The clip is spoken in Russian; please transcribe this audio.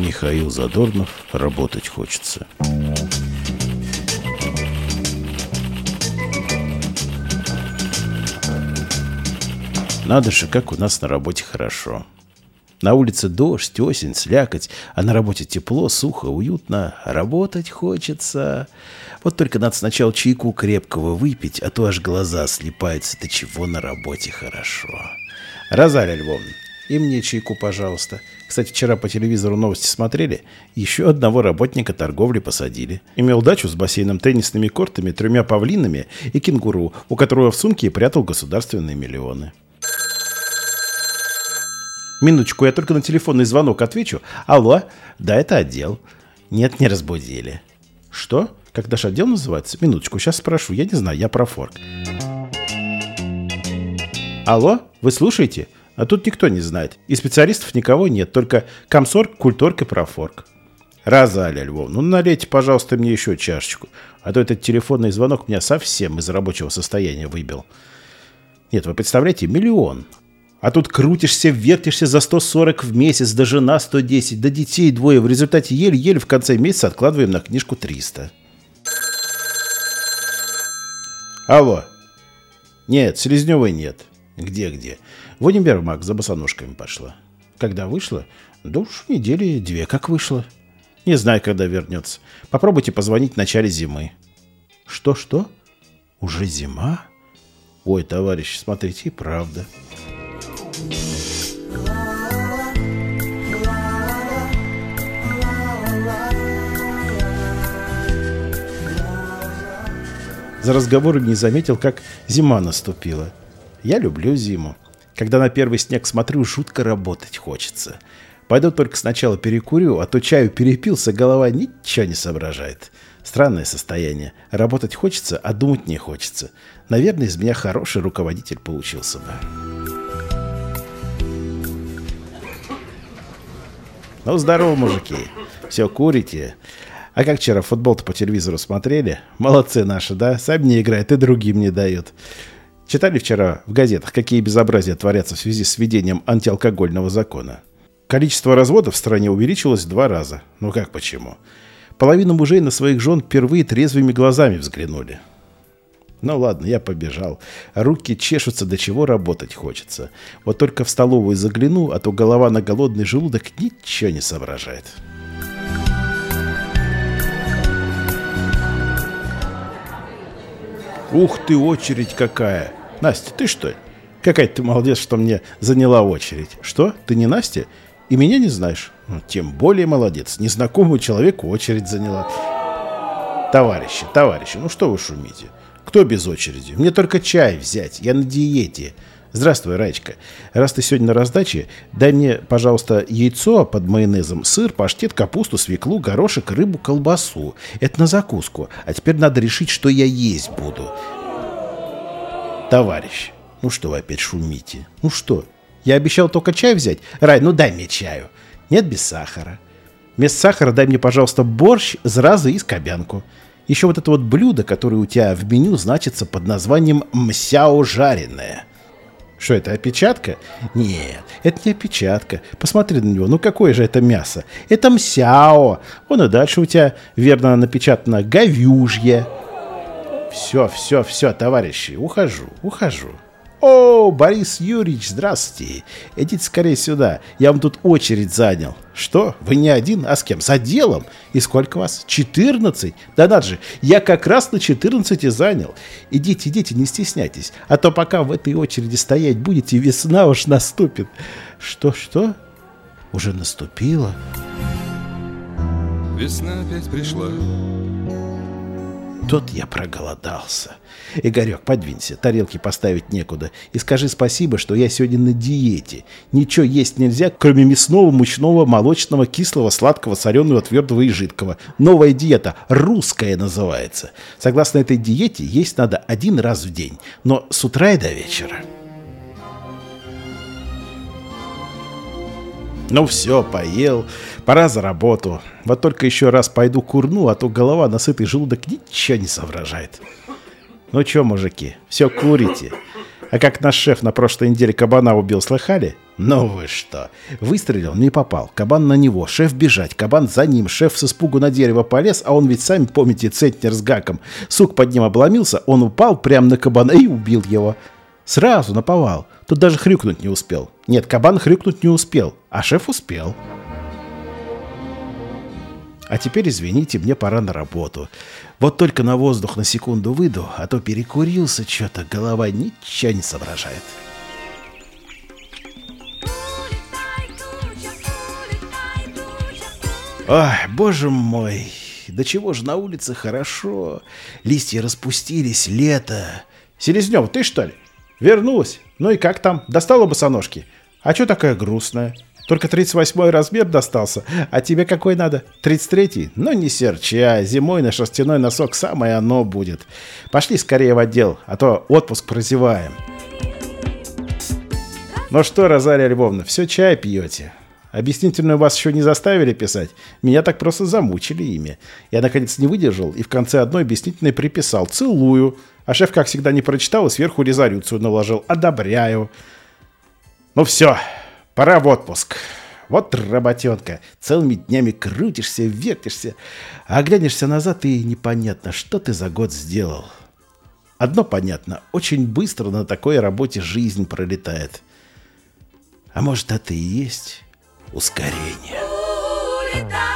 Михаил Задорнов. Работать хочется. Надо же, как у нас на работе хорошо. На улице дождь, осень, слякоть, а на работе тепло, сухо, уютно. Работать хочется. Вот только надо сначала чайку крепкого выпить, а то аж глаза слепаются. Ты чего на работе хорошо. Розалия Львовна, и мне чайку, пожалуйста. Кстати, вчера по телевизору новости смотрели. Еще одного работника торговли посадили. Имел дачу с бассейном, теннисными кортами, тремя павлинами и кенгуру, у которого в сумке прятал государственные миллионы. Минуточку, я только на телефонный звонок отвечу. Алло? Да, это отдел. Нет, не разбудили. Что? Как наш отдел называется? Минуточку, сейчас спрошу. Я не знаю, я про форк. Алло? Вы слушаете? А тут никто не знает. И специалистов никого нет. Только комсорг, культорг и профорк. Розалия Львовна, ну налейте, пожалуйста, мне еще чашечку. А то этот телефонный звонок меня совсем из рабочего состояния выбил. Нет, вы представляете, миллион. А тут крутишься, вертишься за 140 в месяц, да жена 110, да детей двое. В результате еле-еле в конце месяца откладываем на книжку 300. Алло. Нет, Селезневой нет. Где-где? В универмаг за босоножками пошла. Когда вышла? Да уж недели две как вышла. Не знаю, когда вернется. Попробуйте позвонить в начале зимы. Что-что? Уже зима? Ой, товарищ, смотрите, правда. За разговором не заметил, как зима наступила. Я люблю зиму. Когда на первый снег смотрю, жутко работать хочется. Пойду только сначала перекурю, а то чаю перепился, голова ничего не соображает. Странное состояние. Работать хочется, а думать не хочется. Наверное, из меня хороший руководитель получился бы. Ну, здорово, мужики. Все, курите. А как вчера футбол-то по телевизору смотрели? Молодцы наши, да? Сами не играют и другим не дают. Читали вчера в газетах, какие безобразия творятся в связи с введением антиалкогольного закона? Количество разводов в стране увеличилось в два раза. Ну как почему? Половина мужей на своих жен впервые трезвыми глазами взглянули. Ну ладно, я побежал. Руки чешутся, до чего работать хочется. Вот только в столовую загляну, а то голова на голодный желудок ничего не соображает. Ух ты, очередь какая! Настя, ты что? Какая ты молодец, что мне заняла очередь. Что? Ты не Настя? И меня не знаешь? Ну, тем более молодец. Незнакомому человеку очередь заняла. Товарищи, товарищи, ну что вы шумите? Кто без очереди? Мне только чай взять. Я на диете. Здравствуй, Раечка. Раз ты сегодня на раздаче, дай мне, пожалуйста, яйцо под майонезом, сыр, паштет, капусту, свеклу, горошек, рыбу, колбасу. Это на закуску. А теперь надо решить, что я есть буду. Товарищ, ну что вы опять шумите? Ну что? Я обещал только чай взять? Рай, ну дай мне чаю. Нет, без сахара. Вместо сахара дай мне, пожалуйста, борщ, зразы и скобянку. Еще вот это вот блюдо, которое у тебя в меню значится под названием «мсяо жареное». Что это, опечатка? Нет, это не опечатка. Посмотри на него, ну какое же это мясо? Это мсяо. Вон и дальше у тебя верно напечатано «говюжье». Все, все, все, товарищи, ухожу, ухожу. «О, Борис Юрьевич, здравствуйте! Идите скорее сюда, я вам тут очередь занял». «Что? Вы не один, а с кем? С отделом? И сколько вас? 14? Да надо же, я как раз на 14 занял. Идите, идите, не стесняйтесь, а то пока в этой очереди стоять будете, весна уж наступит». «Что, что? Уже наступила?» Весна опять пришла, Тут я проголодался. Игорек, подвинься, тарелки поставить некуда. И скажи спасибо, что я сегодня на диете. Ничего есть нельзя, кроме мясного, мучного, молочного, кислого, сладкого, соленого, твердого и жидкого. Новая диета, русская называется. Согласно этой диете, есть надо один раз в день, но с утра и до вечера. Ну все, поел, пора за работу. Вот только еще раз пойду курну, а то голова на сытый желудок ничего не соображает. Ну что, мужики, все курите? А как наш шеф на прошлой неделе кабана убил, слыхали? Ну вы что? Выстрелил, не попал. Кабан на него, шеф бежать, кабан за ним. Шеф с испугу на дерево полез, а он ведь, сами помните, центнер с гаком. Сук под ним обломился, он упал прямо на кабана и убил его. Сразу наповал. Тут даже хрюкнуть не успел. Нет, кабан хрюкнуть не успел, а шеф успел. А теперь, извините, мне пора на работу. Вот только на воздух на секунду выйду, а то перекурился что-то, голова ничего не соображает. Ой, боже мой, да чего же на улице хорошо. Листья распустились, лето. Селезнев, ты что ли? Вернулась? Ну и как там? Достала босоножки? А что такая грустная? Только 38 размер достался. А тебе какой надо? 33-й? Ну не серчай. Зимой на шерстяной носок самое оно будет. Пошли скорее в отдел, а то отпуск прозеваем. Ну что, Розалия Львовна, все чай пьете? Объяснительную вас еще не заставили писать. Меня так просто замучили ими. Я, наконец, не выдержал и в конце одной объяснительной приписал «целую». А шеф, как всегда, не прочитал и сверху резолюцию наложил «одобряю». Ну все, Пора в отпуск. Вот работенка. Целыми днями крутишься, вертишься, а глянешься назад и непонятно, что ты за год сделал. Одно понятно, очень быстро на такой работе жизнь пролетает. А может, это и есть ускорение. Улетай!